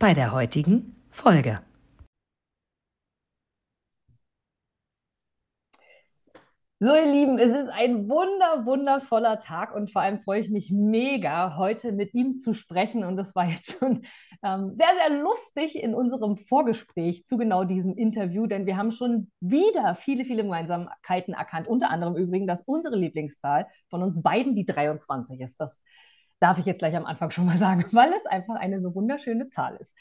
bei der heutigen Folge. So, ihr Lieben, es ist ein wunder, wundervoller Tag und vor allem freue ich mich mega, heute mit ihm zu sprechen. Und das war jetzt schon ähm, sehr, sehr lustig in unserem Vorgespräch zu genau diesem Interview, denn wir haben schon wieder viele, viele Gemeinsamkeiten erkannt. Unter anderem übrigens, dass unsere Lieblingszahl von uns beiden die 23 ist. Das darf ich jetzt gleich am Anfang schon mal sagen, weil es einfach eine so wunderschöne Zahl ist.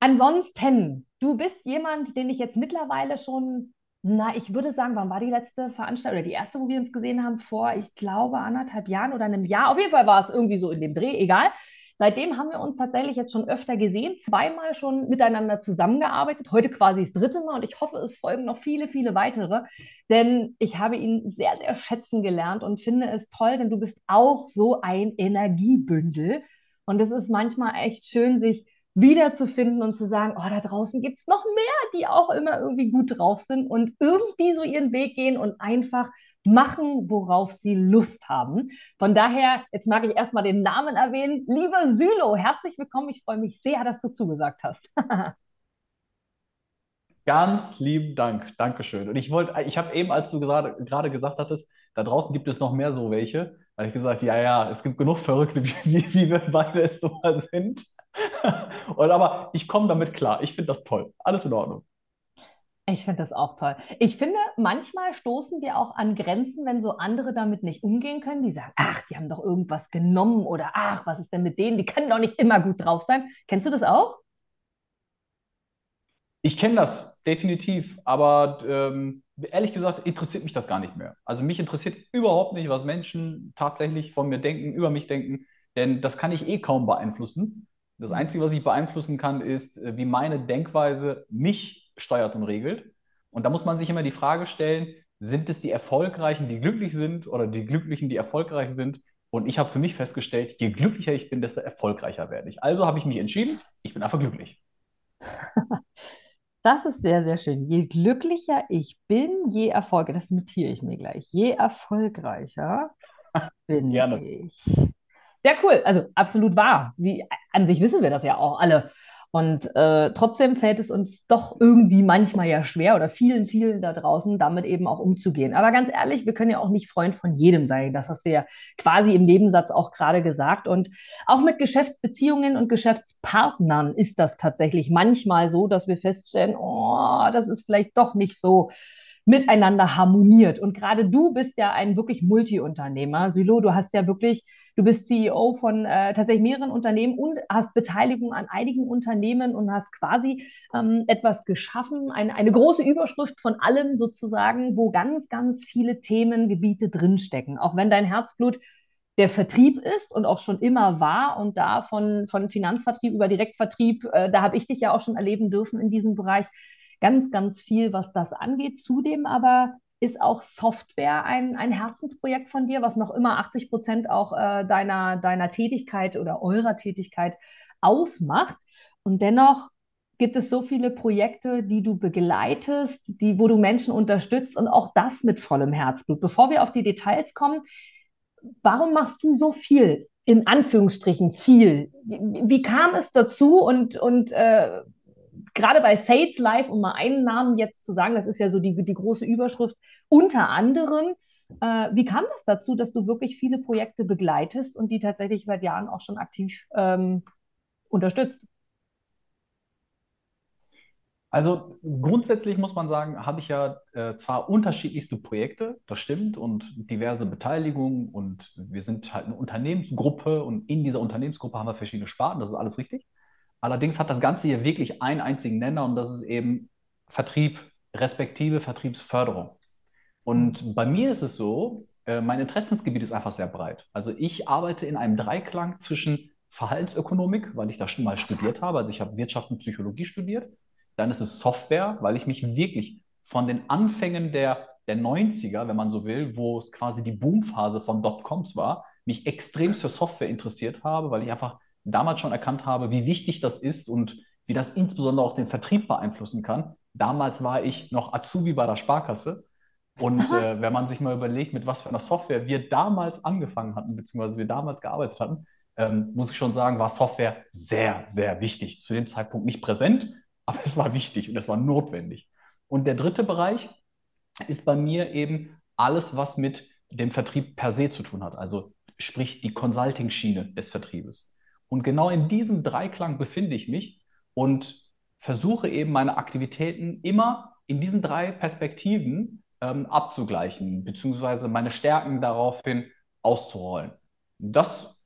Ansonsten, du bist jemand, den ich jetzt mittlerweile schon, na, ich würde sagen, wann war die letzte Veranstaltung oder die erste, wo wir uns gesehen haben? Vor, ich glaube, anderthalb Jahren oder einem Jahr. Auf jeden Fall war es irgendwie so in dem Dreh, egal. Seitdem haben wir uns tatsächlich jetzt schon öfter gesehen, zweimal schon miteinander zusammengearbeitet, heute quasi das dritte Mal und ich hoffe, es folgen noch viele, viele weitere, denn ich habe ihn sehr, sehr schätzen gelernt und finde es toll, denn du bist auch so ein Energiebündel. Und es ist manchmal echt schön, sich wiederzufinden und zu sagen, oh, da draußen gibt es noch mehr, die auch immer irgendwie gut drauf sind und irgendwie so ihren Weg gehen und einfach machen, worauf sie Lust haben. Von daher, jetzt mag ich erstmal den Namen erwähnen. Lieber Sylo, herzlich willkommen. Ich freue mich sehr, dass du zugesagt hast. Ganz lieben Dank. Dankeschön. Und ich wollte, ich habe eben, als du gerade, gerade gesagt hattest, da draußen gibt es noch mehr so welche, habe ich gesagt, ja, ja, es gibt genug Verrückte, wie, wie, wie wir beide es so mal sind. Und aber ich komme damit klar. Ich finde das toll. Alles in Ordnung. Ich finde das auch toll. Ich finde, manchmal stoßen wir auch an Grenzen, wenn so andere damit nicht umgehen können. Die sagen, ach, die haben doch irgendwas genommen oder ach, was ist denn mit denen? Die können doch nicht immer gut drauf sein. Kennst du das auch? Ich kenne das definitiv, aber ähm, ehrlich gesagt interessiert mich das gar nicht mehr. Also mich interessiert überhaupt nicht, was Menschen tatsächlich von mir denken, über mich denken, denn das kann ich eh kaum beeinflussen. Das Einzige, was ich beeinflussen kann, ist, äh, wie meine Denkweise mich steuert und regelt. Und da muss man sich immer die Frage stellen, sind es die Erfolgreichen, die glücklich sind oder die Glücklichen, die erfolgreich sind? Und ich habe für mich festgestellt, je glücklicher ich bin, desto erfolgreicher werde ich. Also habe ich mich entschieden, ich bin einfach glücklich. Das ist sehr, sehr schön. Je glücklicher ich bin, je erfolgreicher, das notiere ich mir gleich, je erfolgreicher bin Gerne. ich. Sehr cool, also absolut wahr. Wie, an sich wissen wir das ja auch alle. Und äh, trotzdem fällt es uns doch irgendwie manchmal ja schwer oder vielen, vielen da draußen damit eben auch umzugehen. Aber ganz ehrlich, wir können ja auch nicht Freund von jedem sein. Das hast du ja quasi im Nebensatz auch gerade gesagt. Und auch mit Geschäftsbeziehungen und Geschäftspartnern ist das tatsächlich manchmal so, dass wir feststellen, oh, das ist vielleicht doch nicht so miteinander harmoniert. Und gerade du bist ja ein wirklich Multi-Unternehmer. Sylo, du hast ja wirklich, du bist CEO von äh, tatsächlich mehreren Unternehmen und hast Beteiligung an einigen Unternehmen und hast quasi ähm, etwas geschaffen, ein, eine große Überschrift von allem sozusagen, wo ganz, ganz viele Themengebiete drinstecken. Auch wenn dein Herzblut der Vertrieb ist und auch schon immer war und da von, von Finanzvertrieb über Direktvertrieb, äh, da habe ich dich ja auch schon erleben dürfen in diesem Bereich ganz, ganz viel, was das angeht. Zudem aber ist auch Software ein, ein Herzensprojekt von dir, was noch immer 80 Prozent auch äh, deiner, deiner Tätigkeit oder eurer Tätigkeit ausmacht. Und dennoch gibt es so viele Projekte, die du begleitest, die, wo du Menschen unterstützt und auch das mit vollem Herzblut. Bevor wir auf die Details kommen, warum machst du so viel? In Anführungsstrichen viel. Wie, wie kam es dazu und, und äh, gerade bei Sales Live, um mal einen Namen jetzt zu sagen, das ist ja so die, die große Überschrift, unter anderem, äh, wie kam das dazu, dass du wirklich viele Projekte begleitest und die tatsächlich seit Jahren auch schon aktiv ähm, unterstützt? Also grundsätzlich muss man sagen, habe ich ja äh, zwar unterschiedlichste Projekte, das stimmt, und diverse Beteiligungen und wir sind halt eine Unternehmensgruppe und in dieser Unternehmensgruppe haben wir verschiedene Sparten, das ist alles richtig. Allerdings hat das Ganze hier wirklich einen einzigen Nenner und das ist eben Vertrieb, respektive Vertriebsförderung. Und bei mir ist es so, äh, mein Interessensgebiet ist einfach sehr breit. Also ich arbeite in einem Dreiklang zwischen Verhaltensökonomik, weil ich da schon mal studiert habe. Also ich habe Wirtschaft und Psychologie studiert. Dann ist es Software, weil ich mich wirklich von den Anfängen der, der 90er, wenn man so will, wo es quasi die Boomphase von Dotcoms war, mich extrem für Software interessiert habe, weil ich einfach damals schon erkannt habe, wie wichtig das ist und wie das insbesondere auch den Vertrieb beeinflussen kann. Damals war ich noch Azubi bei der Sparkasse. Und äh, wenn man sich mal überlegt, mit was für einer Software wir damals angefangen hatten, beziehungsweise wir damals gearbeitet hatten, ähm, muss ich schon sagen, war Software sehr, sehr wichtig. Zu dem Zeitpunkt nicht präsent, aber es war wichtig und es war notwendig. Und der dritte Bereich ist bei mir eben alles, was mit dem Vertrieb per se zu tun hat. Also sprich die Consulting-Schiene des Vertriebes. Und genau in diesem Dreiklang befinde ich mich und versuche eben meine Aktivitäten immer in diesen drei Perspektiven ähm, abzugleichen, beziehungsweise meine Stärken daraufhin auszurollen. Das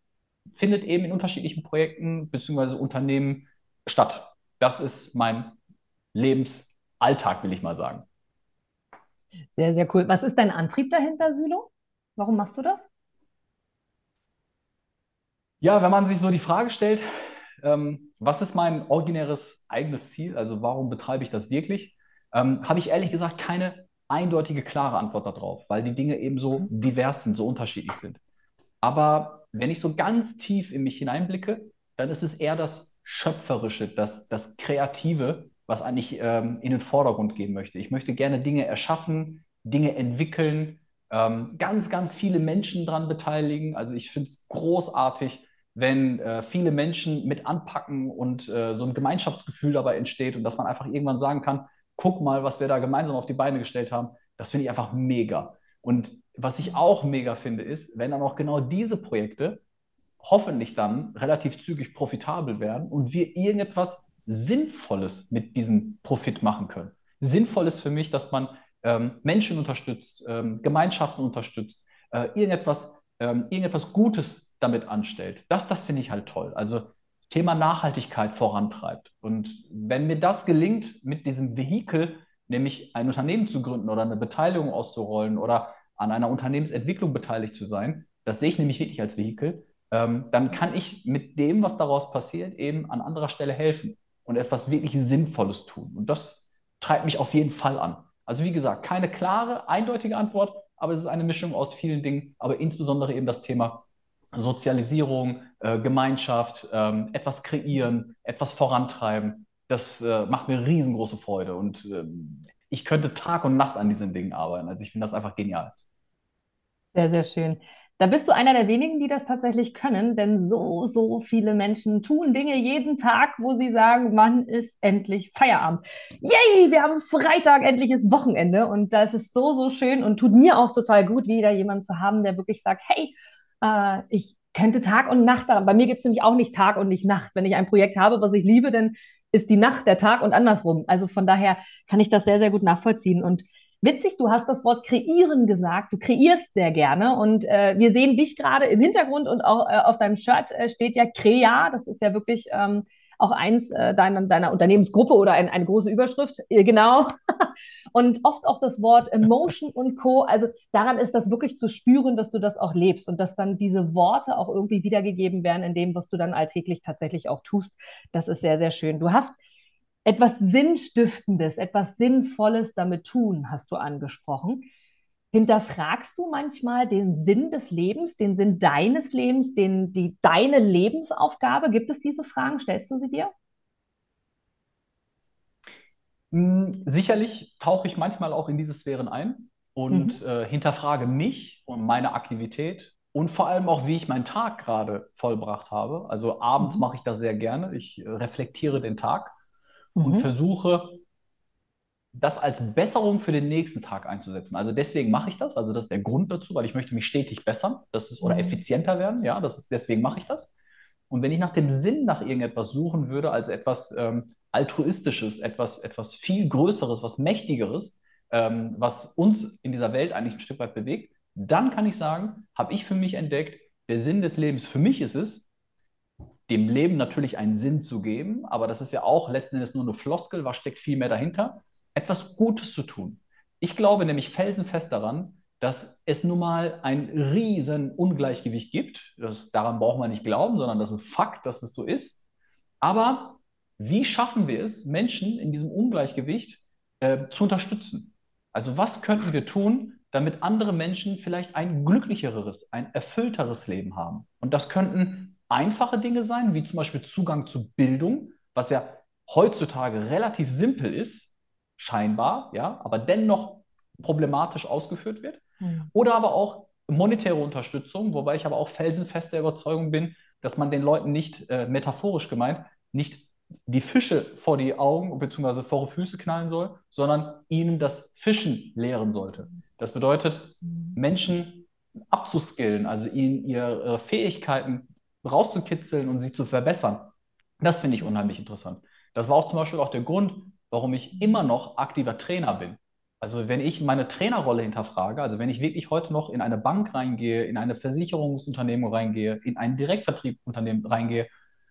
findet eben in unterschiedlichen Projekten beziehungsweise Unternehmen statt. Das ist mein Lebensalltag, will ich mal sagen. Sehr, sehr cool. Was ist dein Antrieb dahinter, Sylo? Warum machst du das? Ja, wenn man sich so die Frage stellt, ähm, was ist mein originäres eigenes Ziel? Also warum betreibe ich das wirklich? Ähm, habe ich ehrlich gesagt keine eindeutige, klare Antwort darauf, weil die Dinge eben so mhm. divers sind, so unterschiedlich sind. Aber wenn ich so ganz tief in mich hineinblicke, dann ist es eher das Schöpferische, das, das Kreative, was eigentlich ähm, in den Vordergrund gehen möchte. Ich möchte gerne Dinge erschaffen, Dinge entwickeln, ähm, ganz, ganz viele Menschen daran beteiligen. Also ich finde es großartig, wenn äh, viele Menschen mit anpacken und äh, so ein Gemeinschaftsgefühl dabei entsteht und dass man einfach irgendwann sagen kann, guck mal, was wir da gemeinsam auf die Beine gestellt haben, das finde ich einfach mega. Und was ich auch mega finde, ist, wenn dann auch genau diese Projekte hoffentlich dann relativ zügig profitabel werden und wir irgendetwas Sinnvolles mit diesem Profit machen können. Sinnvoll ist für mich, dass man ähm, Menschen unterstützt, ähm, Gemeinschaften unterstützt, äh, irgendetwas, ähm, irgendetwas Gutes damit anstellt. Das, das finde ich halt toll. Also Thema Nachhaltigkeit vorantreibt. Und wenn mir das gelingt, mit diesem Vehikel, nämlich ein Unternehmen zu gründen oder eine Beteiligung auszurollen oder an einer Unternehmensentwicklung beteiligt zu sein, das sehe ich nämlich wirklich als Vehikel, ähm, dann kann ich mit dem, was daraus passiert, eben an anderer Stelle helfen und etwas wirklich Sinnvolles tun. Und das treibt mich auf jeden Fall an. Also wie gesagt, keine klare, eindeutige Antwort, aber es ist eine Mischung aus vielen Dingen, aber insbesondere eben das Thema Sozialisierung, äh, Gemeinschaft, ähm, etwas kreieren, etwas vorantreiben. Das äh, macht mir riesengroße Freude und äh, ich könnte Tag und Nacht an diesen Dingen arbeiten. Also ich finde das einfach genial. Sehr, sehr schön. Da bist du einer der wenigen, die das tatsächlich können, denn so, so viele Menschen tun Dinge jeden Tag, wo sie sagen, Mann ist endlich Feierabend. Yay, wir haben Freitag, endliches Wochenende und das ist so, so schön und tut mir auch total gut, wieder jemanden zu haben, der wirklich sagt, hey, äh, ich könnte Tag und Nacht daran. Bei mir gibt es nämlich auch nicht Tag und nicht Nacht. Wenn ich ein Projekt habe, was ich liebe, dann ist die Nacht der Tag und andersrum. Also von daher kann ich das sehr, sehr gut nachvollziehen. Und witzig, du hast das Wort kreieren gesagt. Du kreierst sehr gerne. Und äh, wir sehen dich gerade im Hintergrund und auch äh, auf deinem Shirt äh, steht ja Crea. Das ist ja wirklich ähm, auch eins äh, deiner, deiner Unternehmensgruppe oder ein, eine große Überschrift, äh, genau. und oft auch das Wort Emotion und Co. Also daran ist das wirklich zu spüren, dass du das auch lebst und dass dann diese Worte auch irgendwie wiedergegeben werden in dem, was du dann alltäglich tatsächlich auch tust. Das ist sehr, sehr schön. Du hast etwas Sinnstiftendes, etwas Sinnvolles damit tun, hast du angesprochen. Hinterfragst du manchmal den Sinn des Lebens, den Sinn deines Lebens, den, die, deine Lebensaufgabe? Gibt es diese Fragen? Stellst du sie dir? Hm, sicherlich tauche ich manchmal auch in diese Sphären ein und mhm. äh, hinterfrage mich und meine Aktivität und vor allem auch, wie ich meinen Tag gerade vollbracht habe. Also abends mhm. mache ich das sehr gerne. Ich äh, reflektiere den Tag mhm. und versuche das als Besserung für den nächsten Tag einzusetzen. Also deswegen mache ich das. Also das ist der Grund dazu, weil ich möchte mich stetig bessern, das ist oder mhm. effizienter werden. Ja, das ist, deswegen mache ich das. Und wenn ich nach dem Sinn nach irgendetwas suchen würde, als etwas ähm, altruistisches, etwas etwas viel Größeres, was mächtigeres, ähm, was uns in dieser Welt eigentlich ein Stück weit bewegt, dann kann ich sagen, habe ich für mich entdeckt, der Sinn des Lebens für mich ist es, dem Leben natürlich einen Sinn zu geben, aber das ist ja auch letzten Endes nur eine Floskel, was steckt viel mehr dahinter? etwas Gutes zu tun. Ich glaube nämlich felsenfest daran, dass es nun mal ein riesen Ungleichgewicht gibt. Das, daran braucht man nicht glauben, sondern das ist Fakt, dass es so ist. Aber wie schaffen wir es, Menschen in diesem Ungleichgewicht äh, zu unterstützen? Also was könnten wir tun, damit andere Menschen vielleicht ein glücklicheres, ein erfüllteres Leben haben? Und das könnten einfache Dinge sein, wie zum Beispiel Zugang zu Bildung, was ja heutzutage relativ simpel ist, scheinbar, ja, aber dennoch problematisch ausgeführt wird. Mhm. Oder aber auch monetäre Unterstützung, wobei ich aber auch felsenfest der Überzeugung bin, dass man den Leuten nicht, äh, metaphorisch gemeint, nicht die Fische vor die Augen bzw. vor die Füße knallen soll, sondern ihnen das Fischen lehren sollte. Das bedeutet, mhm. Menschen abzuskillen, also ihnen ihre Fähigkeiten rauszukitzeln und sie zu verbessern. Das finde ich unheimlich interessant. Das war auch zum Beispiel auch der Grund, warum ich immer noch aktiver Trainer bin. Also wenn ich meine Trainerrolle hinterfrage, also wenn ich wirklich heute noch in eine Bank reingehe, in eine Versicherungsunternehmen reingehe, in ein Direktvertriebunternehmen reingehe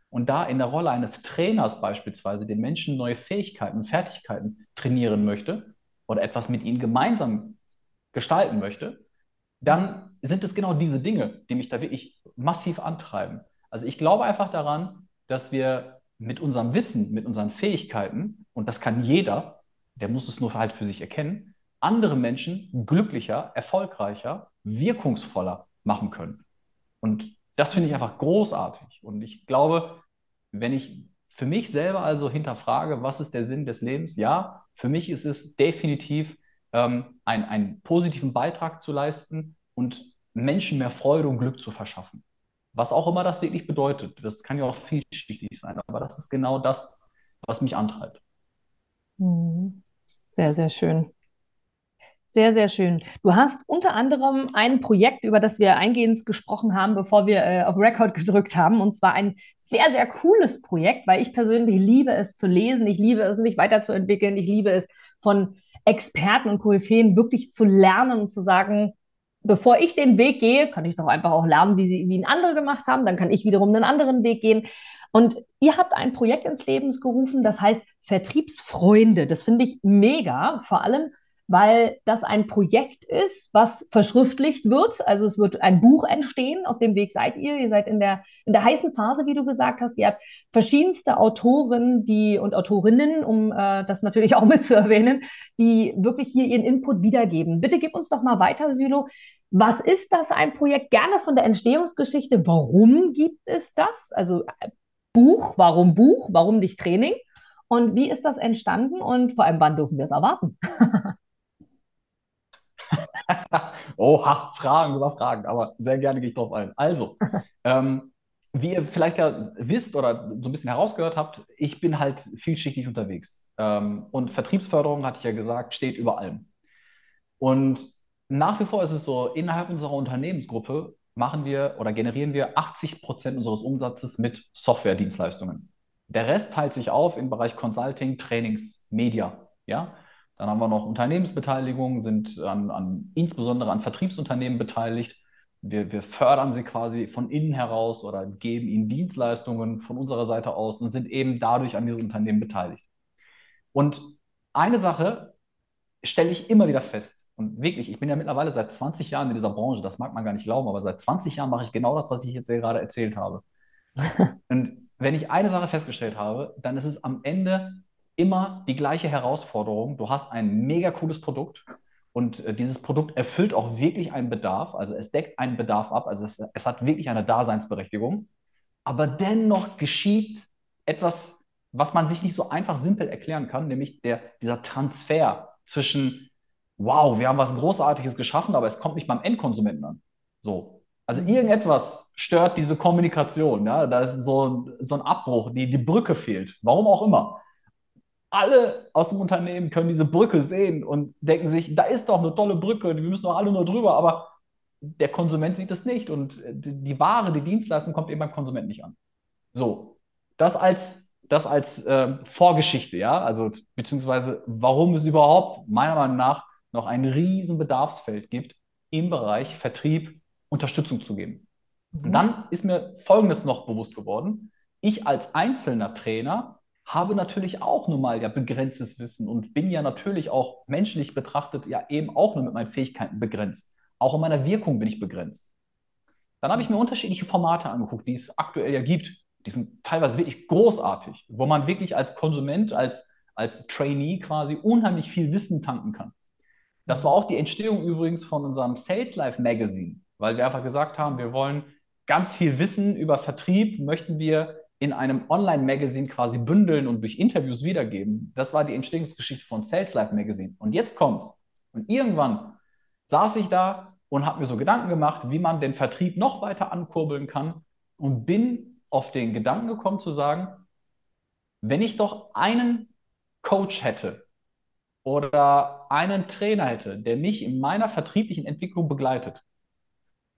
und da in der Rolle eines Trainers beispielsweise den Menschen neue Fähigkeiten, Fertigkeiten trainieren möchte oder etwas mit ihnen gemeinsam gestalten möchte, dann sind es genau diese Dinge, die mich da wirklich massiv antreiben. Also ich glaube einfach daran, dass wir mit unserem Wissen, mit unseren Fähigkeiten, und das kann jeder, der muss es nur halt für sich erkennen, andere Menschen glücklicher, erfolgreicher, wirkungsvoller machen können. Und das finde ich einfach großartig. Und ich glaube, wenn ich für mich selber also hinterfrage, was ist der Sinn des Lebens, ja, für mich ist es definitiv ähm, ein, einen positiven Beitrag zu leisten und Menschen mehr Freude und Glück zu verschaffen. Was auch immer das wirklich bedeutet. Das kann ja auch vielschichtig sein, aber das ist genau das, was mich antreibt. Mhm. Sehr, sehr schön. Sehr, sehr schön. Du hast unter anderem ein Projekt, über das wir eingehend gesprochen haben, bevor wir äh, auf Record gedrückt haben, und zwar ein sehr, sehr cooles Projekt, weil ich persönlich liebe es zu lesen, ich liebe es, mich weiterzuentwickeln, ich liebe es von Experten und Koryphäen wirklich zu lernen und zu sagen, bevor ich den Weg gehe, kann ich doch einfach auch lernen, wie, sie, wie ihn andere gemacht haben. Dann kann ich wiederum einen anderen Weg gehen. Und ihr habt ein Projekt ins Leben gerufen, das heißt Vertriebsfreunde. Das finde ich mega, vor allem, weil das ein Projekt ist, was verschriftlicht wird. Also es wird ein Buch entstehen. Auf dem Weg seid ihr. Ihr seid in der, in der heißen Phase, wie du gesagt hast. Ihr habt verschiedenste Autoren die, und Autorinnen, um äh, das natürlich auch mit zu erwähnen, die wirklich hier ihren Input wiedergeben. Bitte gib uns doch mal weiter, Sylo. Was ist das ein Projekt? Gerne von der Entstehungsgeschichte. Warum gibt es das? Also Buch, warum Buch? Warum nicht Training? Und wie ist das entstanden und vor allem, wann dürfen wir es erwarten? Oha, Fragen über Fragen, aber sehr gerne gehe ich drauf ein. Also, ähm, wie ihr vielleicht ja wisst oder so ein bisschen herausgehört habt, ich bin halt vielschichtig unterwegs. Ähm, und Vertriebsförderung, hatte ich ja gesagt, steht über allem. Und nach wie vor ist es so, innerhalb unserer Unternehmensgruppe machen wir oder generieren wir 80 Prozent unseres Umsatzes mit Software-Dienstleistungen. Der Rest teilt sich auf im Bereich Consulting, Trainings, Media. Ja? Dann haben wir noch Unternehmensbeteiligung, sind an, an, insbesondere an Vertriebsunternehmen beteiligt. Wir, wir fördern sie quasi von innen heraus oder geben ihnen Dienstleistungen von unserer Seite aus und sind eben dadurch an diesen Unternehmen beteiligt. Und eine Sache stelle ich immer wieder fest. Und wirklich, ich bin ja mittlerweile seit 20 Jahren in dieser Branche, das mag man gar nicht glauben, aber seit 20 Jahren mache ich genau das, was ich jetzt gerade erzählt habe. und wenn ich eine Sache festgestellt habe, dann ist es am Ende immer die gleiche Herausforderung. Du hast ein mega cooles Produkt und äh, dieses Produkt erfüllt auch wirklich einen Bedarf. Also es deckt einen Bedarf ab. Also es, es hat wirklich eine Daseinsberechtigung. Aber dennoch geschieht etwas, was man sich nicht so einfach simpel erklären kann, nämlich der, dieser Transfer zwischen, wow, wir haben was Großartiges geschaffen, aber es kommt nicht beim Endkonsumenten an. So. Also irgendetwas stört diese Kommunikation. Ja? Da ist so, so ein Abbruch, die, die Brücke fehlt. Warum auch immer alle aus dem Unternehmen können diese Brücke sehen und denken sich, da ist doch eine tolle Brücke, wir müssen doch alle nur drüber, aber der Konsument sieht es nicht und die Ware, die Dienstleistung kommt eben beim Konsument nicht an. So, das als, das als äh, Vorgeschichte, ja, also beziehungsweise warum es überhaupt meiner Meinung nach noch ein riesen Bedarfsfeld gibt, im Bereich Vertrieb Unterstützung zu geben. Mhm. Und dann ist mir Folgendes noch bewusst geworden. Ich als einzelner Trainer habe natürlich auch nun mal ja begrenztes Wissen und bin ja natürlich auch menschlich betrachtet ja eben auch nur mit meinen Fähigkeiten begrenzt. Auch in meiner Wirkung bin ich begrenzt. Dann habe ich mir unterschiedliche Formate angeguckt, die es aktuell ja gibt. Die sind teilweise wirklich großartig, wo man wirklich als Konsument, als, als Trainee quasi unheimlich viel Wissen tanken kann. Das war auch die Entstehung übrigens von unserem Sales Life Magazine, weil wir einfach gesagt haben, wir wollen ganz viel Wissen über Vertrieb, möchten wir in einem Online-Magazin quasi bündeln und durch Interviews wiedergeben. Das war die Entstehungsgeschichte von Sales Life Magazine. Und jetzt kommt's. Und irgendwann saß ich da und habe mir so Gedanken gemacht, wie man den Vertrieb noch weiter ankurbeln kann und bin auf den Gedanken gekommen zu sagen, wenn ich doch einen Coach hätte oder einen Trainer hätte, der mich in meiner vertrieblichen Entwicklung begleitet,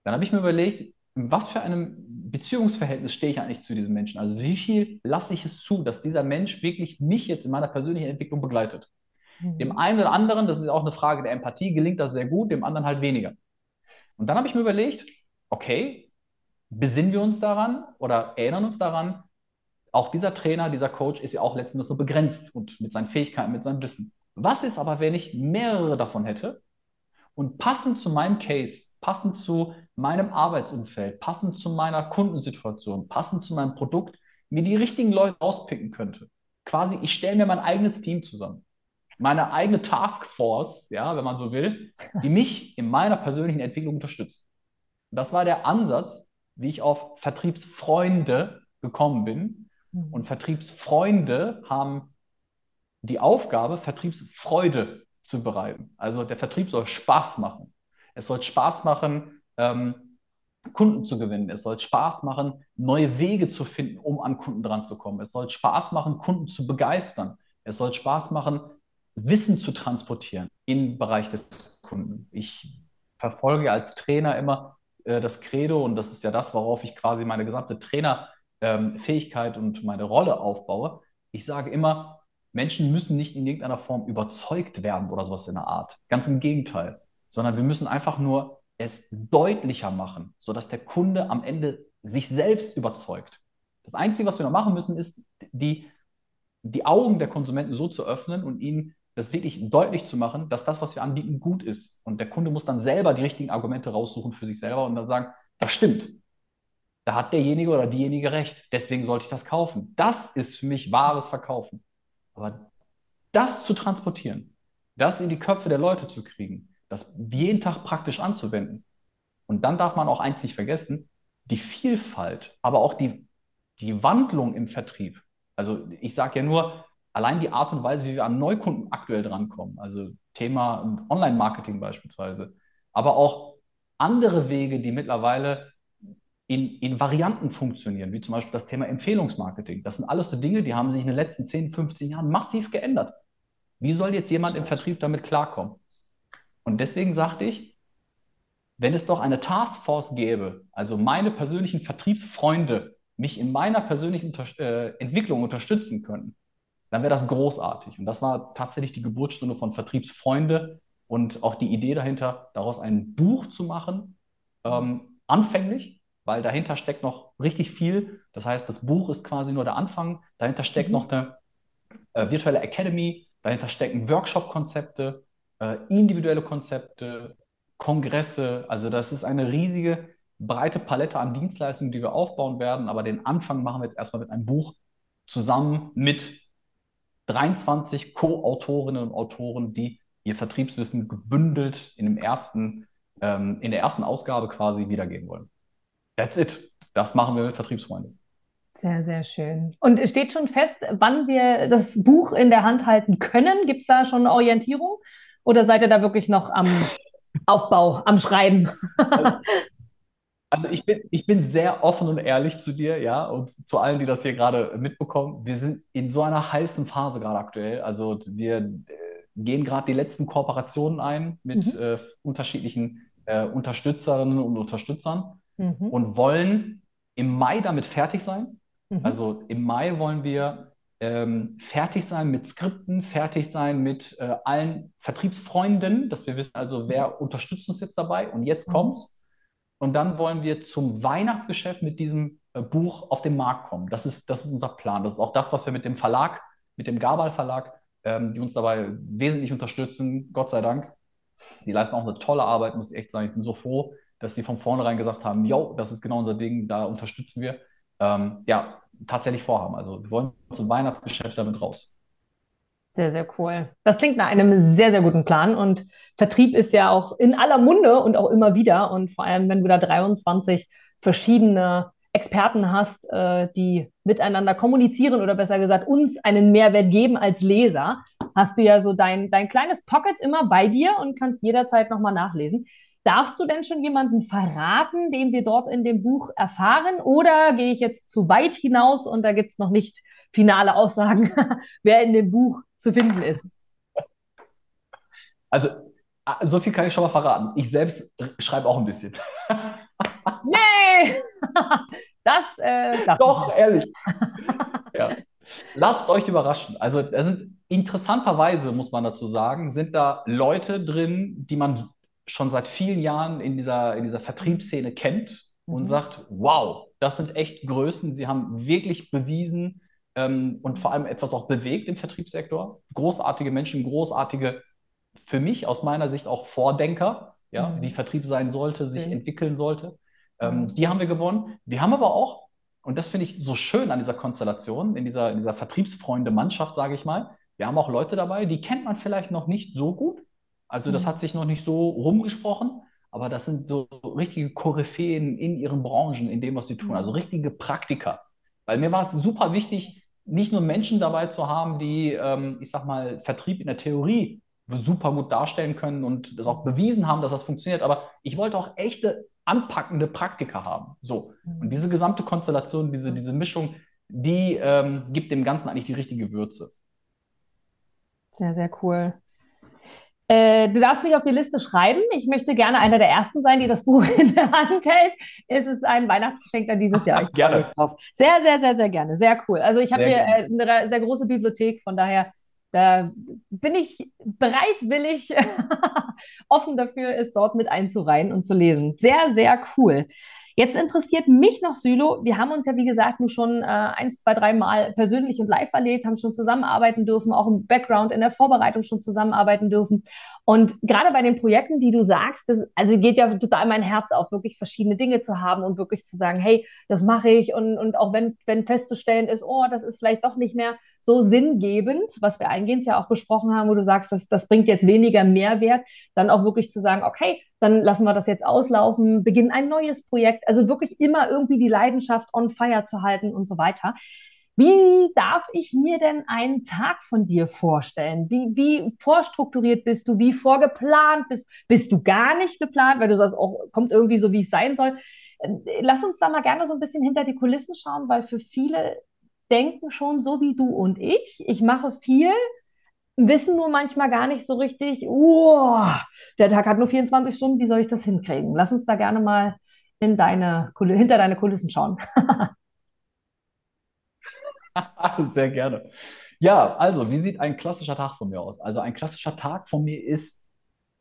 dann habe ich mir überlegt, was für einem Beziehungsverhältnis stehe ich eigentlich zu diesem Menschen? Also wie viel lasse ich es zu, dass dieser Mensch wirklich mich jetzt in meiner persönlichen Entwicklung begleitet? Mhm. Dem einen oder anderen, das ist auch eine Frage der Empathie, gelingt das sehr gut, dem anderen halt weniger. Und dann habe ich mir überlegt, okay, besinnen wir uns daran oder erinnern uns daran, auch dieser Trainer, dieser Coach ist ja auch letztendlich so begrenzt und mit seinen Fähigkeiten, mit seinem Wissen. Was ist aber, wenn ich mehrere davon hätte und passend zu meinem Case, passend zu meinem Arbeitsumfeld, passend zu meiner Kundensituation, passend zu meinem Produkt, mir die richtigen Leute auspicken könnte. Quasi, ich stelle mir mein eigenes Team zusammen. Meine eigene Taskforce, ja, wenn man so will, die mich in meiner persönlichen Entwicklung unterstützt. Und das war der Ansatz, wie ich auf Vertriebsfreunde gekommen bin. Mhm. Und Vertriebsfreunde haben die Aufgabe, Vertriebsfreude zu bereiten. Also der Vertrieb soll Spaß machen. Es soll Spaß machen, ähm, Kunden zu gewinnen. Es soll Spaß machen, neue Wege zu finden, um an Kunden dran zu kommen. Es soll Spaß machen, Kunden zu begeistern. Es soll Spaß machen, Wissen zu transportieren im Bereich des Kunden. Ich verfolge als Trainer immer äh, das Credo und das ist ja das, worauf ich quasi meine gesamte Trainerfähigkeit ähm, und meine Rolle aufbaue. Ich sage immer, Menschen müssen nicht in irgendeiner Form überzeugt werden oder sowas in der Art. Ganz im Gegenteil. Sondern wir müssen einfach nur es deutlicher machen, sodass der Kunde am Ende sich selbst überzeugt. Das Einzige, was wir noch machen müssen, ist, die, die Augen der Konsumenten so zu öffnen und ihnen das wirklich deutlich zu machen, dass das, was wir anbieten, gut ist. Und der Kunde muss dann selber die richtigen Argumente raussuchen für sich selber und dann sagen, das stimmt. Da hat derjenige oder diejenige recht. Deswegen sollte ich das kaufen. Das ist für mich wahres Verkaufen. Aber das zu transportieren, das in die Köpfe der Leute zu kriegen, das jeden Tag praktisch anzuwenden. Und dann darf man auch eins nicht vergessen, die Vielfalt, aber auch die, die Wandlung im Vertrieb. Also ich sage ja nur, allein die Art und Weise, wie wir an Neukunden aktuell drankommen, also Thema Online-Marketing beispielsweise, aber auch andere Wege, die mittlerweile in, in Varianten funktionieren, wie zum Beispiel das Thema Empfehlungsmarketing. Das sind alles so Dinge, die haben sich in den letzten 10, 15 Jahren massiv geändert. Wie soll jetzt jemand im Vertrieb damit klarkommen? Und deswegen sagte ich, wenn es doch eine Taskforce gäbe, also meine persönlichen Vertriebsfreunde mich in meiner persönlichen Unter äh, Entwicklung unterstützen können, dann wäre das großartig. Und das war tatsächlich die Geburtsstunde von Vertriebsfreunde und auch die Idee dahinter, daraus ein Buch zu machen, ähm, anfänglich, weil dahinter steckt noch richtig viel. Das heißt, das Buch ist quasi nur der Anfang. Dahinter steckt mhm. noch eine äh, virtuelle Academy, dahinter stecken Workshop-Konzepte, äh, individuelle Konzepte, Kongresse. Also das ist eine riesige, breite Palette an Dienstleistungen, die wir aufbauen werden. Aber den Anfang machen wir jetzt erstmal mit einem Buch zusammen mit 23 Co-Autorinnen und Autoren, die ihr Vertriebswissen gebündelt in, dem ersten, ähm, in der ersten Ausgabe quasi wiedergeben wollen. That's it. Das machen wir mit Vertriebsfreunden. Sehr, sehr schön. Und es steht schon fest, wann wir das Buch in der Hand halten können? Gibt es da schon eine Orientierung? Oder seid ihr da wirklich noch am Aufbau, am Schreiben? Also ich bin, ich bin sehr offen und ehrlich zu dir, ja, und zu allen, die das hier gerade mitbekommen. Wir sind in so einer heißen Phase gerade aktuell. Also wir äh, gehen gerade die letzten Kooperationen ein mit mhm. äh, unterschiedlichen äh, Unterstützerinnen und Unterstützern mhm. und wollen im Mai damit fertig sein. Mhm. Also im Mai wollen wir ähm, fertig sein mit Skripten, fertig sein mit äh, allen Vertriebsfreunden, dass wir wissen also, wer mhm. unterstützt uns jetzt dabei und jetzt mhm. kommt's. Und dann wollen wir zum Weihnachtsgeschäft mit diesem äh, Buch auf den Markt kommen. Das ist, das ist unser Plan. Das ist auch das, was wir mit dem Verlag, mit dem Gabal Verlag, ähm, die uns dabei wesentlich unterstützen, Gott sei Dank, Die leisten auch eine tolle Arbeit, muss ich echt sagen. Ich bin so froh, dass sie von vornherein gesagt haben, yo, das ist genau unser Ding, da unterstützen wir. Ähm, ja, tatsächlich vorhaben. Also wir wollen zum Weihnachtsgeschäft damit raus. Sehr, sehr cool. Das klingt nach einem sehr, sehr guten Plan. Und Vertrieb ist ja auch in aller Munde und auch immer wieder. Und vor allem, wenn du da 23 verschiedene Experten hast, äh, die miteinander kommunizieren oder besser gesagt uns einen Mehrwert geben als Leser, hast du ja so dein, dein kleines Pocket immer bei dir und kannst jederzeit nochmal nachlesen. Darfst du denn schon jemanden verraten, den wir dort in dem Buch erfahren? Oder gehe ich jetzt zu weit hinaus und da gibt es noch nicht finale Aussagen, wer in dem Buch zu finden ist? Also, so viel kann ich schon mal verraten. Ich selbst schreibe auch ein bisschen. nee! Das, äh, Doch, ehrlich. ja. Lasst euch überraschen. Also, da sind interessanterweise, muss man dazu sagen, sind da Leute drin, die man schon seit vielen Jahren in dieser, in dieser Vertriebsszene kennt und mhm. sagt, wow, das sind echt Größen. Sie haben wirklich bewiesen ähm, und vor allem etwas auch bewegt im Vertriebssektor. Großartige Menschen, großartige, für mich aus meiner Sicht auch Vordenker, ja, mhm. wie Vertrieb sein sollte, sich mhm. entwickeln sollte. Ähm, mhm. die haben wir gewonnen. Wir haben aber auch, und das finde ich so schön an dieser Konstellation, in dieser, in dieser Vertriebsfreunde-Mannschaft, sage ich mal, wir haben auch Leute dabei, die kennt man vielleicht noch nicht so gut, also das mhm. hat sich noch nicht so rumgesprochen, aber das sind so richtige Koryphäen in ihren Branchen, in dem, was sie tun. Also mhm. richtige Praktiker. Weil mir war es super wichtig, nicht nur Menschen dabei zu haben, die, ähm, ich sag mal, Vertrieb in der Theorie super gut darstellen können und das auch bewiesen haben, dass das funktioniert, aber ich wollte auch echte, anpackende Praktiker haben. So. Und mhm. diese gesamte Konstellation, diese, diese Mischung, die ähm, gibt dem Ganzen eigentlich die richtige Würze. Sehr, sehr cool. Äh, du darfst dich auf die Liste schreiben. Ich möchte gerne einer der ersten sein, die das Buch in der Hand hält. Es ist ein Weihnachtsgeschenk dann dieses Jahr. Ich gerne. drauf. Sehr, sehr, sehr, sehr gerne. Sehr cool. Also ich habe hier äh, eine sehr große Bibliothek, von daher da bin ich bereitwillig offen dafür, es dort mit einzureihen und zu lesen. Sehr, sehr cool. Jetzt interessiert mich noch Sylo. Wir haben uns ja, wie gesagt, nur schon äh, eins, zwei, drei Mal persönlich und live erlebt, haben schon zusammenarbeiten dürfen, auch im Background, in der Vorbereitung schon zusammenarbeiten dürfen. Und gerade bei den Projekten, die du sagst, das, also geht ja total mein Herz auf, wirklich verschiedene Dinge zu haben und wirklich zu sagen, hey, das mache ich. Und, und auch wenn, wenn festzustellen ist, oh, das ist vielleicht doch nicht mehr so sinngebend, was wir eingehend ja auch besprochen haben, wo du sagst, das, das bringt jetzt weniger Mehrwert, dann auch wirklich zu sagen, okay, dann lassen wir das jetzt auslaufen, beginnen ein neues Projekt. Also wirklich immer irgendwie die Leidenschaft on fire zu halten und so weiter. Wie darf ich mir denn einen Tag von dir vorstellen? Wie, wie vorstrukturiert bist du? Wie vorgeplant bist Bist du gar nicht geplant, weil du sagst, oh, kommt irgendwie so, wie es sein soll? Lass uns da mal gerne so ein bisschen hinter die Kulissen schauen, weil für viele denken schon so wie du und ich. Ich mache viel, wissen nur manchmal gar nicht so richtig, oh, der Tag hat nur 24 Stunden, wie soll ich das hinkriegen? Lass uns da gerne mal in deine, hinter deine Kulissen schauen. Sehr gerne. Ja, also, wie sieht ein klassischer Tag von mir aus? Also, ein klassischer Tag von mir ist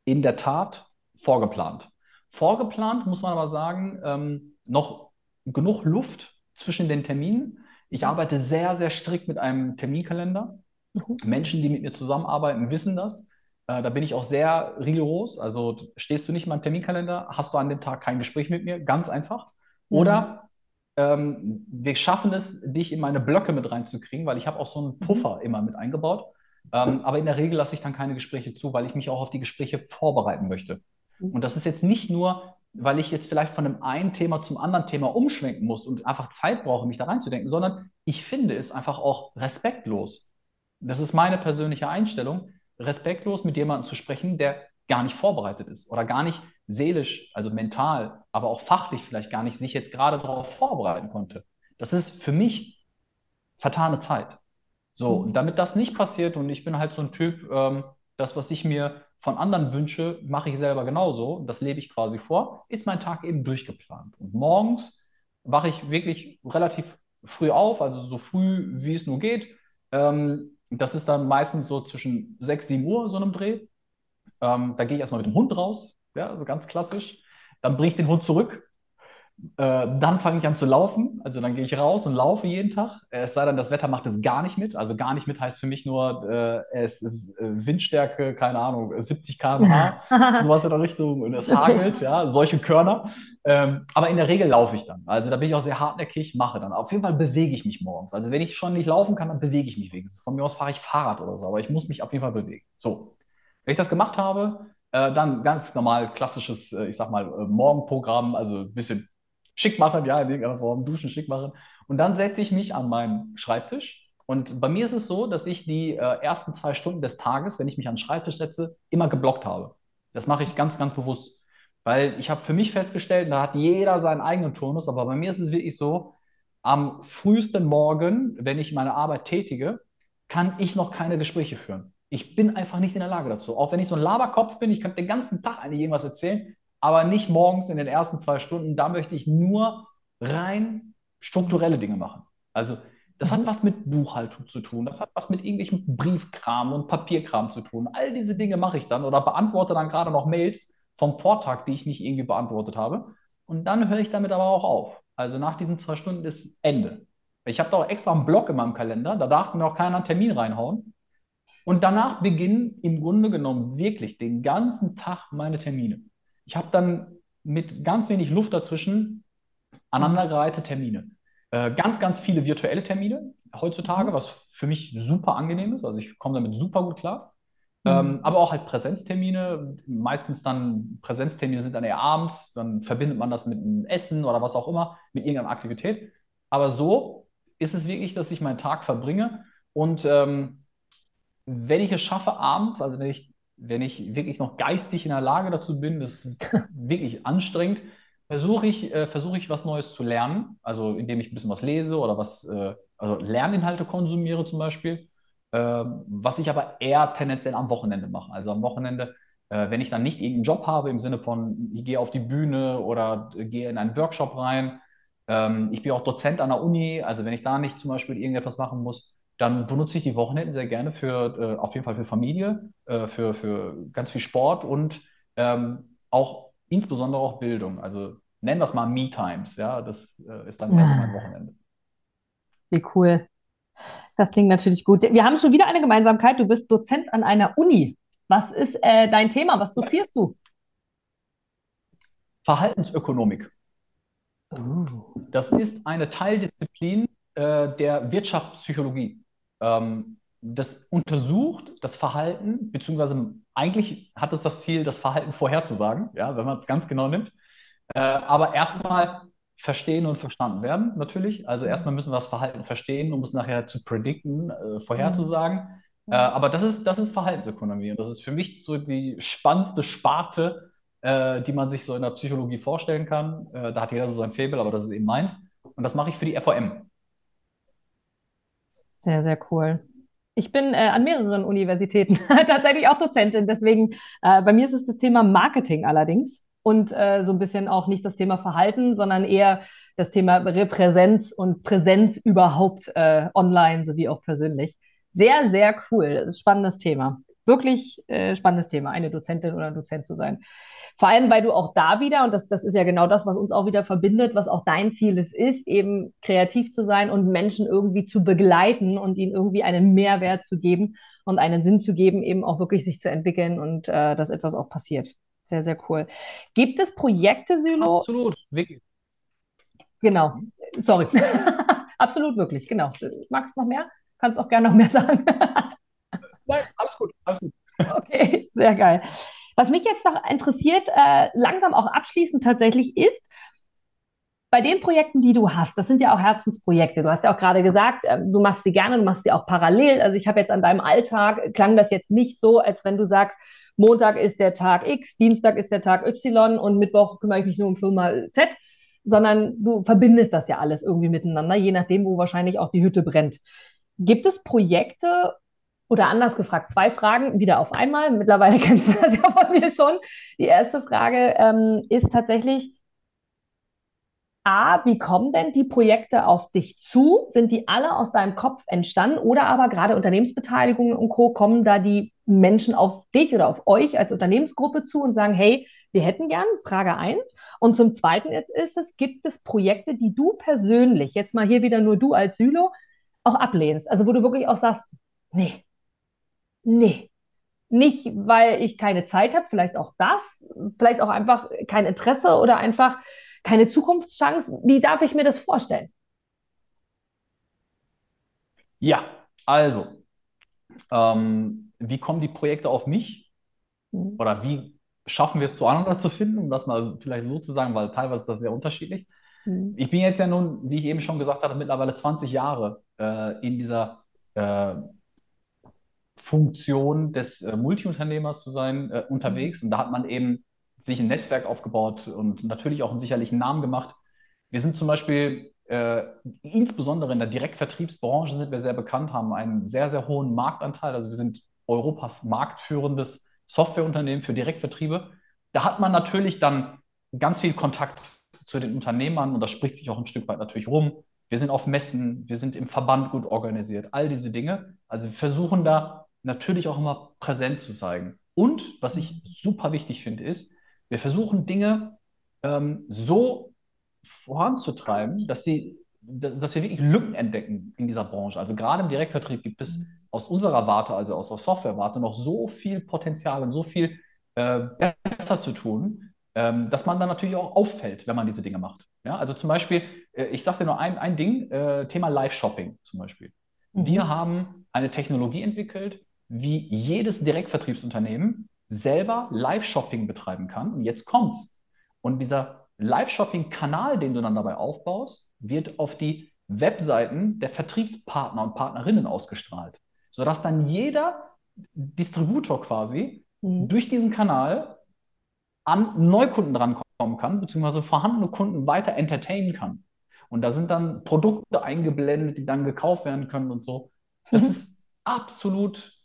in der Tat vorgeplant. Vorgeplant, muss man aber sagen, ähm, noch genug Luft zwischen den Terminen. Ich arbeite sehr, sehr strikt mit einem Terminkalender. Mhm. Menschen, die mit mir zusammenarbeiten, wissen das. Äh, da bin ich auch sehr rigoros. Also stehst du nicht in meinem Terminkalender, hast du an dem Tag kein Gespräch mit mir, ganz einfach. Mhm. Oder ähm, wir schaffen es, dich in meine Blöcke mit reinzukriegen, weil ich habe auch so einen mhm. Puffer immer mit eingebaut. Ähm, aber in der Regel lasse ich dann keine Gespräche zu, weil ich mich auch auf die Gespräche vorbereiten möchte. Mhm. Und das ist jetzt nicht nur, weil ich jetzt vielleicht von einem einen Thema zum anderen Thema umschwenken muss und einfach Zeit brauche, mich da reinzudenken, sondern ich finde es einfach auch respektlos, das ist meine persönliche Einstellung, respektlos mit jemandem zu sprechen, der gar nicht vorbereitet ist oder gar nicht seelisch, also mental, aber auch fachlich vielleicht gar nicht sich jetzt gerade darauf vorbereiten konnte. Das ist für mich vertane Zeit. So, und damit das nicht passiert, und ich bin halt so ein Typ, ähm, das, was ich mir von anderen wünsche, mache ich selber genauso, das lebe ich quasi vor, ist mein Tag eben durchgeplant. Und morgens wache ich wirklich relativ früh auf, also so früh, wie es nur geht. Ähm, das ist dann meistens so zwischen 6, 7 Uhr, so einem Dreh. Ähm, da gehe ich erstmal mit dem Hund raus, ja, also ganz klassisch. Dann bringe ich den Hund zurück. Äh, dann fange ich an zu laufen. Also dann gehe ich raus und laufe jeden Tag. Es sei denn, das Wetter macht es gar nicht mit. Also gar nicht mit heißt für mich nur, äh, es ist äh, Windstärke, keine Ahnung, 70 km/h, sowas in der Richtung und es hagelt, ja, solche Körner. Ähm, aber in der Regel laufe ich dann. Also da bin ich auch sehr hartnäckig, mache dann. Auf jeden Fall bewege ich mich morgens. Also wenn ich schon nicht laufen kann, dann bewege ich mich wenigstens. Von mir aus fahre ich Fahrrad oder so, aber ich muss mich auf jeden Fall bewegen. So. Wenn ich das gemacht habe, äh, dann ganz normal klassisches, äh, ich sag mal, Morgenprogramm, also ein bisschen schick machen, ja, in irgendeiner Form, duschen, schick machen. Und dann setze ich mich an meinen Schreibtisch. Und bei mir ist es so, dass ich die äh, ersten zwei Stunden des Tages, wenn ich mich an den Schreibtisch setze, immer geblockt habe. Das mache ich ganz, ganz bewusst. Weil ich habe für mich festgestellt, da hat jeder seinen eigenen Turnus, aber bei mir ist es wirklich so, am frühesten Morgen, wenn ich meine Arbeit tätige, kann ich noch keine Gespräche führen. Ich bin einfach nicht in der Lage dazu. Auch wenn ich so ein Laberkopf bin, ich könnte den ganzen Tag eigentlich irgendwas erzählen, aber nicht morgens in den ersten zwei Stunden. Da möchte ich nur rein strukturelle Dinge machen. Also das hat mhm. was mit Buchhaltung zu tun, das hat was mit irgendwelchem Briefkram und Papierkram zu tun. All diese Dinge mache ich dann oder beantworte dann gerade noch Mails vom Vortag, die ich nicht irgendwie beantwortet habe. Und dann höre ich damit aber auch auf. Also nach diesen zwei Stunden ist Ende. Ich habe da auch extra einen Block in meinem Kalender, da darf mir auch keiner einen Termin reinhauen. Und danach beginnen im Grunde genommen wirklich den ganzen Tag meine Termine. Ich habe dann mit ganz wenig Luft dazwischen aneinandergereihte Termine. Äh, ganz, ganz viele virtuelle Termine heutzutage, mhm. was für mich super angenehm ist. Also ich komme damit super gut klar. Mhm. Ähm, aber auch halt Präsenztermine. Meistens dann Präsenztermine sind dann eher abends. Dann verbindet man das mit einem Essen oder was auch immer, mit irgendeiner Aktivität. Aber so ist es wirklich, dass ich meinen Tag verbringe. Und ähm, wenn ich es schaffe, abends, also wenn ich wenn ich wirklich noch geistig in der Lage dazu bin, das ist wirklich anstrengend, versuche ich, äh, versuche ich was Neues zu lernen, also indem ich ein bisschen was lese oder was, äh, also Lerninhalte konsumiere zum Beispiel, äh, was ich aber eher tendenziell am Wochenende mache. Also am Wochenende, äh, wenn ich dann nicht irgendeinen Job habe im Sinne von, ich gehe auf die Bühne oder gehe in einen Workshop rein. Ähm, ich bin auch Dozent an der Uni, also wenn ich da nicht zum Beispiel irgendetwas machen muss, dann benutze ich die Wochenenden sehr gerne für, äh, auf jeden Fall für Familie, äh, für, für ganz viel Sport und ähm, auch insbesondere auch Bildung. Also nennen wir es mal Me-Times, ja, das äh, ist dann so mein Wochenende. Wie cool. Das klingt natürlich gut. Wir haben schon wieder eine Gemeinsamkeit. Du bist Dozent an einer Uni. Was ist äh, dein Thema? Was dozierst du? Verhaltensökonomik. Oh. Das ist eine Teildisziplin äh, der Wirtschaftspsychologie ähm, das untersucht das Verhalten, beziehungsweise eigentlich hat es das Ziel, das Verhalten vorherzusagen, ja, wenn man es ganz genau nimmt. Äh, aber erstmal verstehen und verstanden werden, natürlich. Also erstmal müssen wir das Verhalten verstehen, um es nachher zu predikten, äh, vorherzusagen. Mhm. Äh, aber das ist, das ist Verhaltensökonomie und das ist für mich so die spannendste Sparte, äh, die man sich so in der Psychologie vorstellen kann. Äh, da hat jeder so sein Faible, aber das ist eben meins. Und das mache ich für die FOM. Sehr, sehr cool. Ich bin äh, an mehreren Universitäten tatsächlich auch Dozentin. Deswegen, äh, bei mir ist es das Thema Marketing allerdings und äh, so ein bisschen auch nicht das Thema Verhalten, sondern eher das Thema Repräsenz und Präsenz überhaupt äh, online sowie auch persönlich. Sehr, sehr cool. Das ist ein spannendes Thema. Wirklich äh, spannendes Thema, eine Dozentin oder ein Dozent zu sein. Vor allem, weil du auch da wieder, und das, das ist ja genau das, was uns auch wieder verbindet, was auch dein Ziel ist, ist, eben kreativ zu sein und Menschen irgendwie zu begleiten und ihnen irgendwie einen Mehrwert zu geben und einen Sinn zu geben, eben auch wirklich sich zu entwickeln und äh, dass etwas auch passiert. Sehr, sehr cool. Gibt es Projekte, Sylo? Absolut, wirklich. Genau. Sorry. Absolut, wirklich, genau. Magst du noch mehr? Kannst auch gerne noch mehr sagen. Nein, alles gut, alles gut. Okay, sehr geil. Was mich jetzt noch interessiert, äh, langsam auch abschließend tatsächlich ist, bei den Projekten, die du hast, das sind ja auch Herzensprojekte. Du hast ja auch gerade gesagt, äh, du machst sie gerne, du machst sie auch parallel. Also ich habe jetzt an deinem Alltag, klang das jetzt nicht so, als wenn du sagst, Montag ist der Tag X, Dienstag ist der Tag Y und Mittwoch kümmere ich mich nur um Firma Z, sondern du verbindest das ja alles irgendwie miteinander, je nachdem, wo wahrscheinlich auch die Hütte brennt. Gibt es Projekte oder anders gefragt, zwei Fragen wieder auf einmal. Mittlerweile kennst du das ja von mir schon. Die erste Frage ähm, ist tatsächlich, A, wie kommen denn die Projekte auf dich zu? Sind die alle aus deinem Kopf entstanden? Oder aber gerade Unternehmensbeteiligungen und Co. kommen da die Menschen auf dich oder auf euch als Unternehmensgruppe zu und sagen, hey, wir hätten gern, Frage 1. Und zum Zweiten ist es, gibt es Projekte, die du persönlich, jetzt mal hier wieder nur du als Sylo, auch ablehnst? Also wo du wirklich auch sagst, nee, nee, nicht, weil ich keine Zeit habe, vielleicht auch das, vielleicht auch einfach kein Interesse oder einfach keine Zukunftschance. Wie darf ich mir das vorstellen? Ja, also, ähm, wie kommen die Projekte auf mich? Mhm. Oder wie schaffen wir es zueinander zu finden, um das mal vielleicht so zu sagen, weil teilweise ist das sehr unterschiedlich. Mhm. Ich bin jetzt ja nun, wie ich eben schon gesagt hatte, mittlerweile 20 Jahre äh, in dieser äh, Funktion des äh, Multiunternehmers zu sein äh, unterwegs. Und da hat man eben sich ein Netzwerk aufgebaut und natürlich auch einen sicherlichen Namen gemacht. Wir sind zum Beispiel äh, insbesondere in der Direktvertriebsbranche sind wir sehr bekannt, haben einen sehr, sehr hohen Marktanteil. Also wir sind Europas marktführendes Softwareunternehmen für Direktvertriebe. Da hat man natürlich dann ganz viel Kontakt zu den Unternehmern und das spricht sich auch ein Stück weit natürlich rum. Wir sind auf Messen, wir sind im Verband gut organisiert, all diese Dinge. Also wir versuchen da natürlich auch immer präsent zu zeigen. Und was ich super wichtig finde, ist, wir versuchen Dinge ähm, so voranzutreiben, dass sie, dass wir wirklich Lücken entdecken in dieser Branche. Also gerade im Direktvertrieb gibt es aus unserer Warte, also aus der Softwarewarte, noch so viel Potenzial und so viel äh, besser zu tun, ähm, dass man dann natürlich auch auffällt, wenn man diese Dinge macht. Ja, also zum Beispiel, äh, ich sage dir nur ein, ein Ding, äh, Thema Live-Shopping zum Beispiel. Mhm. Wir haben eine Technologie entwickelt, wie jedes Direktvertriebsunternehmen selber Live-Shopping betreiben kann. Und jetzt kommt's. Und dieser Live-Shopping-Kanal, den du dann dabei aufbaust, wird auf die Webseiten der Vertriebspartner und Partnerinnen ausgestrahlt, sodass dann jeder Distributor quasi mhm. durch diesen Kanal an Neukunden drankommen kann, beziehungsweise vorhandene Kunden weiter entertainen kann. Und da sind dann Produkte eingeblendet, die dann gekauft werden können und so. Das mhm. ist absolut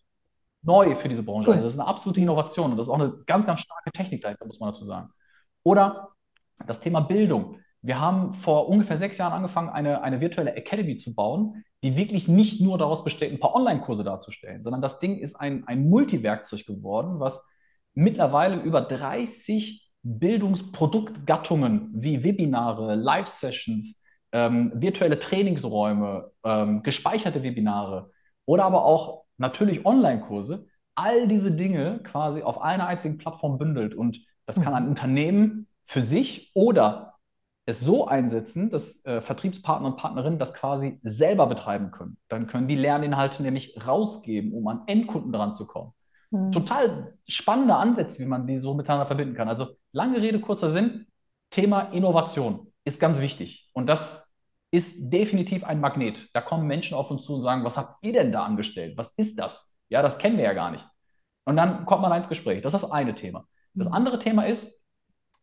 neu für diese Branche. Also das ist eine absolute Innovation und das ist auch eine ganz, ganz starke Technik dahinter, muss man dazu sagen. Oder das Thema Bildung. Wir haben vor ungefähr sechs Jahren angefangen, eine, eine virtuelle Academy zu bauen, die wirklich nicht nur daraus besteht, ein paar Online-Kurse darzustellen, sondern das Ding ist ein, ein Multiwerkzeug geworden, was mittlerweile über 30 Bildungsproduktgattungen wie Webinare, Live-Sessions, ähm, virtuelle Trainingsräume, ähm, gespeicherte Webinare oder aber auch natürlich Online-Kurse, all diese Dinge quasi auf einer einzigen Plattform bündelt. Und das kann ein mhm. Unternehmen für sich oder es so einsetzen, dass äh, Vertriebspartner und Partnerinnen das quasi selber betreiben können. Dann können die Lerninhalte nämlich rausgeben, um an Endkunden dran zu kommen. Mhm. Total spannende Ansätze, wie man die so miteinander verbinden kann. Also lange Rede, kurzer Sinn. Thema Innovation ist ganz wichtig. Und das ist definitiv ein Magnet. Da kommen Menschen auf uns zu und sagen, was habt ihr denn da angestellt? Was ist das? Ja, das kennen wir ja gar nicht. Und dann kommt man ins Gespräch. Das ist das eine Thema. Das mhm. andere Thema ist,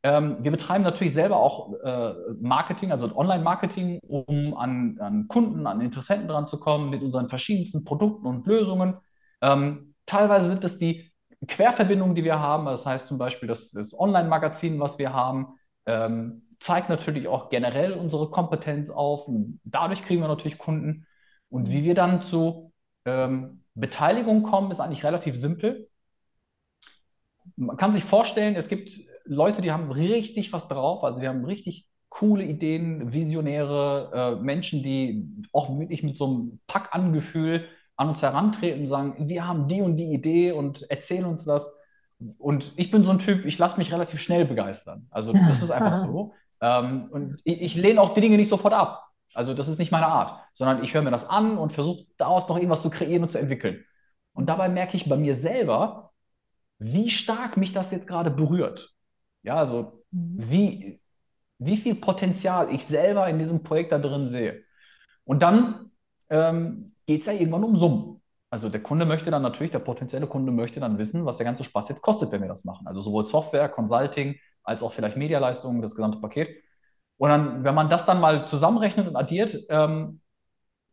ähm, wir betreiben natürlich selber auch äh, Marketing, also Online-Marketing, um an, an, Kunden, an Interessenten dran zu kommen mit unseren verschiedensten Produkten und Lösungen. Ähm, teilweise sind es die Querverbindungen, die wir haben. Das heißt zum Beispiel das, das Online-Magazin, was wir haben. Ähm, zeigt natürlich auch generell unsere Kompetenz auf. Und dadurch kriegen wir natürlich Kunden. Und wie wir dann zu ähm, Beteiligung kommen, ist eigentlich relativ simpel. Man kann sich vorstellen, es gibt Leute, die haben richtig was drauf, also die haben richtig coole Ideen, visionäre äh, Menschen, die auch wirklich mit so einem Pack-Angefühl an uns herantreten und sagen, wir haben die und die Idee und erzählen uns das. Und ich bin so ein Typ, ich lasse mich relativ schnell begeistern. Also das ist einfach so. Ähm, und ich, ich lehne auch die Dinge nicht sofort ab. Also das ist nicht meine Art, sondern ich höre mir das an und versuche daraus noch irgendwas zu kreieren und zu entwickeln. Und dabei merke ich bei mir selber, wie stark mich das jetzt gerade berührt. Ja, also mhm. wie, wie viel Potenzial ich selber in diesem Projekt da drin sehe. Und dann ähm, geht es ja irgendwann um Summen. Also der Kunde möchte dann natürlich, der potenzielle Kunde möchte dann wissen, was der ganze Spaß jetzt kostet, wenn wir das machen. Also sowohl Software, Consulting, als auch vielleicht Medialeistungen, das gesamte Paket. Und dann, wenn man das dann mal zusammenrechnet und addiert, ähm,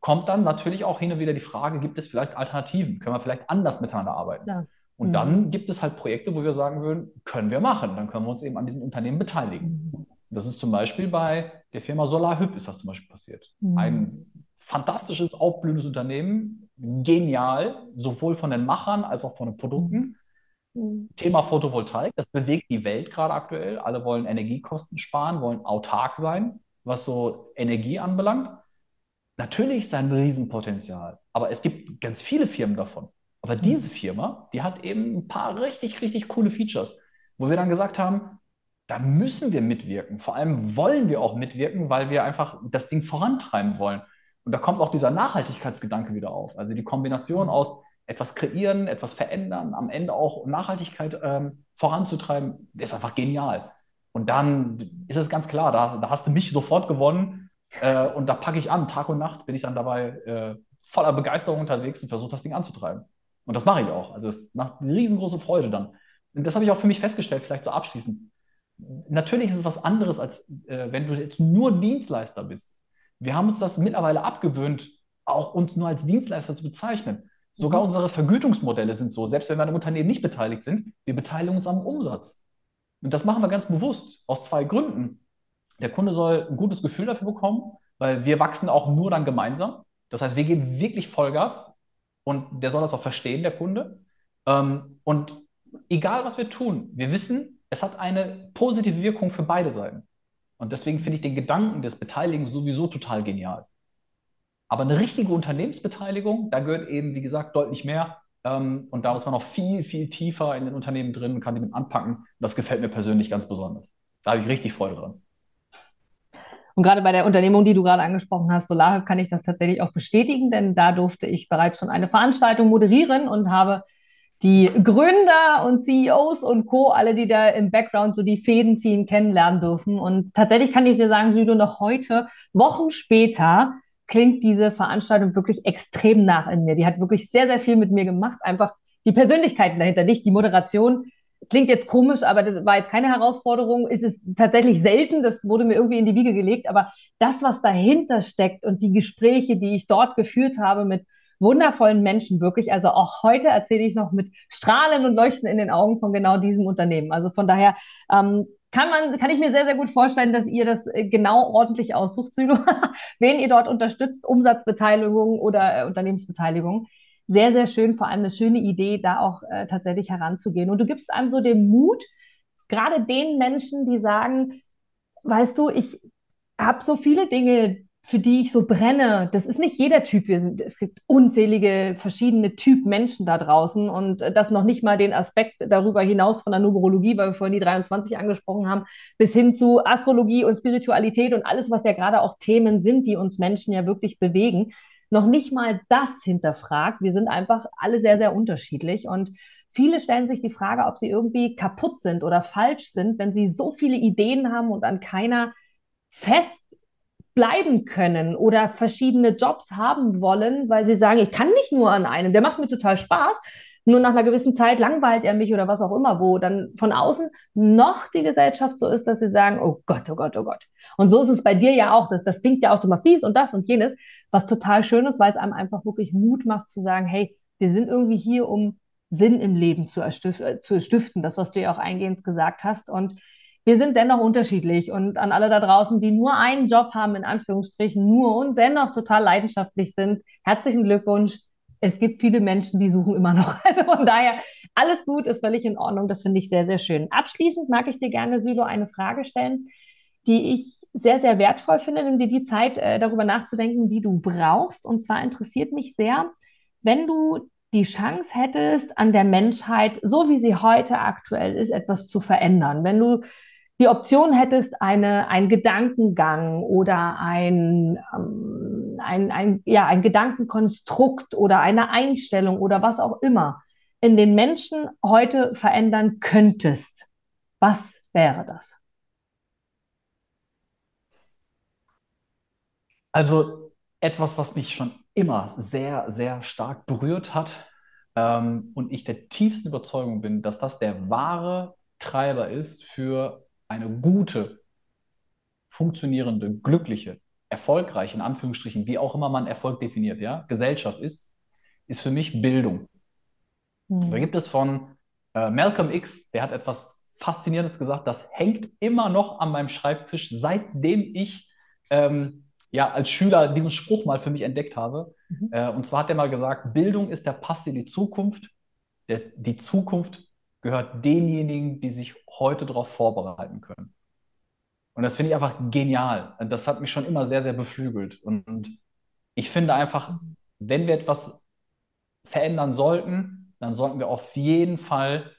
kommt dann natürlich auch hin und wieder die Frage, gibt es vielleicht Alternativen? Können wir vielleicht anders miteinander arbeiten? Ja. Und mhm. dann gibt es halt Projekte, wo wir sagen würden, können wir machen. Dann können wir uns eben an diesen Unternehmen beteiligen. Mhm. Das ist zum Beispiel bei der Firma SolarHyp ist das zum Beispiel passiert. Mhm. Ein fantastisches, aufblühendes Unternehmen, genial, sowohl von den Machern als auch von den Produkten. Mhm. Thema Photovoltaik, das bewegt die Welt gerade aktuell. Alle wollen Energiekosten sparen, wollen autark sein, was so Energie anbelangt. Natürlich ist ein Riesenpotenzial, aber es gibt ganz viele Firmen davon. Aber mhm. diese Firma, die hat eben ein paar richtig, richtig coole Features, wo wir dann gesagt haben, da müssen wir mitwirken. Vor allem wollen wir auch mitwirken, weil wir einfach das Ding vorantreiben wollen. Und da kommt auch dieser Nachhaltigkeitsgedanke wieder auf. Also die Kombination mhm. aus etwas kreieren, etwas verändern, am Ende auch Nachhaltigkeit ähm, voranzutreiben, ist einfach genial. Und dann ist es ganz klar, da, da hast du mich sofort gewonnen äh, und da packe ich an. Tag und Nacht bin ich dann dabei äh, voller Begeisterung unterwegs und versuche das Ding anzutreiben. Und das mache ich auch. Also es macht eine riesengroße Freude dann. Und das habe ich auch für mich festgestellt, vielleicht so abschließend. Natürlich ist es was anderes, als äh, wenn du jetzt nur Dienstleister bist. Wir haben uns das mittlerweile abgewöhnt, auch uns nur als Dienstleister zu bezeichnen. Sogar mhm. unsere Vergütungsmodelle sind so, selbst wenn wir an einem Unternehmen nicht beteiligt sind, wir beteiligen uns am Umsatz. Und das machen wir ganz bewusst, aus zwei Gründen. Der Kunde soll ein gutes Gefühl dafür bekommen, weil wir wachsen auch nur dann gemeinsam. Das heißt, wir geben wirklich Vollgas und der soll das auch verstehen, der Kunde. Ähm, und egal, was wir tun, wir wissen, es hat eine positive Wirkung für beide Seiten. Und deswegen finde ich den Gedanken des Beteiligens sowieso total genial. Aber eine richtige Unternehmensbeteiligung, da gehört eben, wie gesagt, deutlich mehr. Ähm, und da ist man noch viel, viel tiefer in den Unternehmen drin, kann die mit anpacken. Das gefällt mir persönlich ganz besonders. Da habe ich richtig Freude dran. Und gerade bei der Unternehmung, die du gerade angesprochen hast, SolarHub, kann ich das tatsächlich auch bestätigen, denn da durfte ich bereits schon eine Veranstaltung moderieren und habe die Gründer und CEOs und Co., alle, die da im Background so die Fäden ziehen, kennenlernen dürfen. Und tatsächlich kann ich dir sagen, Südo, noch heute, Wochen später, klingt diese Veranstaltung wirklich extrem nach in mir. Die hat wirklich sehr, sehr viel mit mir gemacht. Einfach die Persönlichkeiten dahinter, nicht die Moderation. Klingt jetzt komisch, aber das war jetzt keine Herausforderung. Ist es tatsächlich selten. Das wurde mir irgendwie in die Wiege gelegt. Aber das, was dahinter steckt und die Gespräche, die ich dort geführt habe mit wundervollen Menschen, wirklich. Also auch heute erzähle ich noch mit Strahlen und Leuchten in den Augen von genau diesem Unternehmen. Also von daher ähm, kann man, kann ich mir sehr, sehr gut vorstellen, dass ihr das äh, genau ordentlich aussucht, Sylo, wen ihr dort unterstützt, Umsatzbeteiligung oder äh, Unternehmensbeteiligung. Sehr, sehr schön, vor allem eine schöne Idee, da auch äh, tatsächlich heranzugehen. Und du gibst einem so den Mut, gerade den Menschen, die sagen, weißt du, ich habe so viele Dinge, für die ich so brenne. Das ist nicht jeder Typ. Wir sind, es gibt unzählige verschiedene Typ Menschen da draußen und das noch nicht mal den Aspekt darüber hinaus von der Numerologie, weil wir vorhin die 23 angesprochen haben, bis hin zu Astrologie und Spiritualität und alles, was ja gerade auch Themen sind, die uns Menschen ja wirklich bewegen. Noch nicht mal das hinterfragt. Wir sind einfach alle sehr, sehr unterschiedlich und Viele stellen sich die Frage, ob sie irgendwie kaputt sind oder falsch sind, wenn sie so viele Ideen haben und an keiner fest bleiben können oder verschiedene Jobs haben wollen, weil sie sagen, ich kann nicht nur an einem, der macht mir total Spaß, nur nach einer gewissen Zeit langweilt er mich oder was auch immer, wo dann von außen noch die Gesellschaft so ist, dass sie sagen, oh Gott, oh Gott, oh Gott. Und so ist es bei dir ja auch, das, das klingt ja auch, du machst dies und das und jenes, was total schön ist, weil es einem einfach wirklich Mut macht zu sagen, hey, wir sind irgendwie hier, um Sinn im Leben zu, äh, zu stiften, das, was du ja auch eingehend gesagt hast. Und wir sind dennoch unterschiedlich und an alle da draußen, die nur einen Job haben, in Anführungsstrichen nur und dennoch total leidenschaftlich sind, herzlichen Glückwunsch. Es gibt viele Menschen, die suchen immer noch. Also von daher, alles gut, ist völlig in Ordnung. Das finde ich sehr, sehr schön. Abschließend mag ich dir gerne, Sylo, eine Frage stellen, die ich sehr, sehr wertvoll finde. Nimm dir die Zeit, äh, darüber nachzudenken, die du brauchst. Und zwar interessiert mich sehr, wenn du die Chance hättest, an der Menschheit, so wie sie heute aktuell ist, etwas zu verändern. Wenn du die Option hättest, eine, ein Gedankengang oder ein, ähm, ein, ein, ja, ein Gedankenkonstrukt oder eine Einstellung oder was auch immer in den Menschen heute verändern könntest, was wäre das? Also etwas, was mich schon immer sehr, sehr stark berührt hat ähm, und ich der tiefsten Überzeugung bin, dass das der wahre Treiber ist für eine gute, funktionierende, glückliche, erfolgreiche, in Anführungsstrichen, wie auch immer man Erfolg definiert, ja, Gesellschaft ist, ist für mich Bildung. Mhm. Da gibt es von äh, Malcolm X, der hat etwas Faszinierendes gesagt, das hängt immer noch an meinem Schreibtisch, seitdem ich ähm, ja, als Schüler diesen Spruch mal für mich entdeckt habe. Mhm. Äh, und zwar hat er mal gesagt, Bildung ist der Pass in die Zukunft, der, die Zukunft gehört denjenigen, die sich heute darauf vorbereiten können. Und das finde ich einfach genial. Das hat mich schon immer sehr, sehr beflügelt. Und ich finde einfach, wenn wir etwas verändern sollten, dann sollten wir auf jeden Fall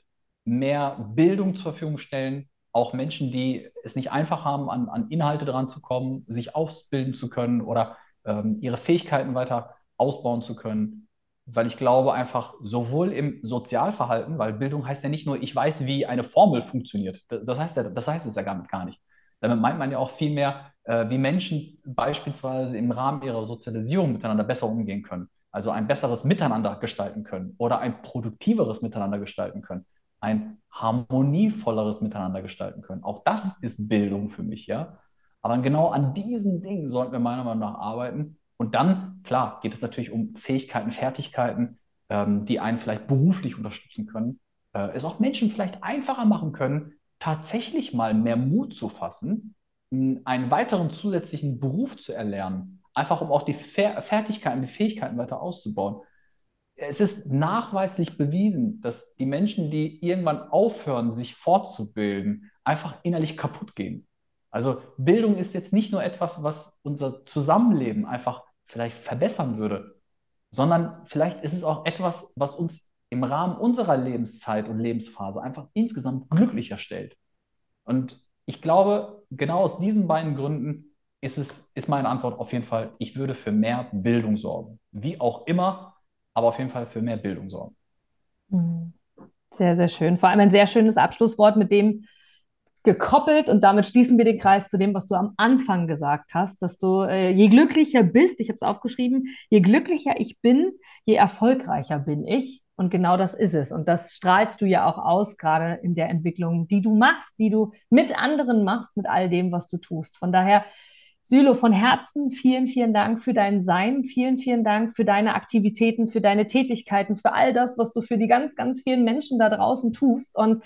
mehr Bildung zur Verfügung stellen. Auch Menschen, die es nicht einfach haben, an, an Inhalte dran zu kommen, sich ausbilden zu können oder ähm, ihre Fähigkeiten weiter ausbauen zu können. Weil ich glaube einfach, sowohl im Sozialverhalten, weil Bildung heißt ja nicht nur, ich weiß, wie eine Formel funktioniert. Das heißt, das heißt es ja damit gar nicht. Damit meint man ja auch viel mehr, äh, wie Menschen beispielsweise im Rahmen ihrer Sozialisierung miteinander besser umgehen können. Also ein besseres Miteinander gestalten können oder ein produktiveres Miteinander gestalten können, ein harmonievolleres Miteinander gestalten können. Auch das ist Bildung für mich, ja. Aber genau an diesen Dingen sollten wir meiner Meinung nach arbeiten. Und dann, klar, geht es natürlich um Fähigkeiten, Fertigkeiten, ähm, die einen vielleicht beruflich unterstützen können, äh, es auch Menschen vielleicht einfacher machen können, tatsächlich mal mehr Mut zu fassen, einen weiteren zusätzlichen Beruf zu erlernen, einfach um auch die Fer Fertigkeiten, die Fähigkeiten weiter auszubauen. Es ist nachweislich bewiesen, dass die Menschen, die irgendwann aufhören, sich fortzubilden, einfach innerlich kaputt gehen. Also Bildung ist jetzt nicht nur etwas, was unser Zusammenleben einfach vielleicht verbessern würde, sondern vielleicht ist es auch etwas, was uns im Rahmen unserer Lebenszeit und Lebensphase einfach insgesamt glücklicher stellt. Und ich glaube, genau aus diesen beiden Gründen ist es, ist meine Antwort auf jeden Fall, ich würde für mehr Bildung sorgen. Wie auch immer, aber auf jeden Fall für mehr Bildung sorgen. Mhm. Sehr, sehr schön. Vor allem ein sehr schönes Abschlusswort, mit dem gekoppelt und damit schließen wir den Kreis zu dem, was du am Anfang gesagt hast, dass du äh, je glücklicher bist, ich habe es aufgeschrieben, je glücklicher ich bin, je erfolgreicher bin ich. Und genau das ist es. Und das strahlst du ja auch aus, gerade in der Entwicklung, die du machst, die du mit anderen machst, mit all dem, was du tust. Von daher, Sylo, von Herzen vielen, vielen Dank für dein Sein. Vielen, vielen Dank für deine Aktivitäten, für deine Tätigkeiten, für all das, was du für die ganz, ganz vielen Menschen da draußen tust. Und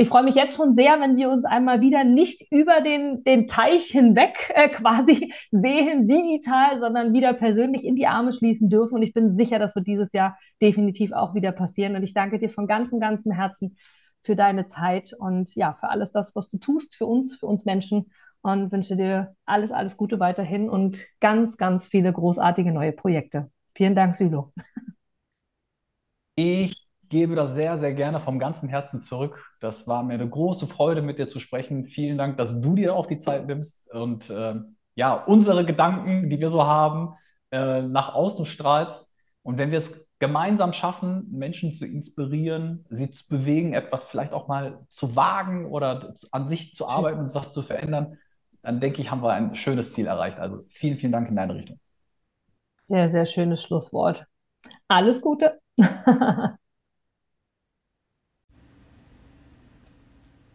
ich freue mich jetzt schon sehr, wenn wir uns einmal wieder nicht über den, den Teich hinweg äh, quasi sehen, digital, sondern wieder persönlich in die Arme schließen dürfen. Und ich bin sicher, das wird dieses Jahr definitiv auch wieder passieren. Und ich danke dir von ganzem, ganzem Herzen für deine Zeit und ja, für alles das, was du tust, für uns, für uns Menschen. Und wünsche dir alles, alles Gute weiterhin und ganz, ganz viele großartige neue Projekte. Vielen Dank, Sylo. Ich gebe das sehr, sehr gerne vom ganzen Herzen zurück. Das war mir eine große Freude, mit dir zu sprechen. Vielen Dank, dass du dir auch die Zeit nimmst und äh, ja, unsere Gedanken, die wir so haben, äh, nach außen strahlst. Und wenn wir es gemeinsam schaffen, Menschen zu inspirieren, sie zu bewegen, etwas vielleicht auch mal zu wagen oder an sich zu arbeiten und was zu verändern, dann denke ich, haben wir ein schönes Ziel erreicht. Also vielen, vielen Dank in deine Richtung. Sehr, sehr schönes Schlusswort. Alles Gute.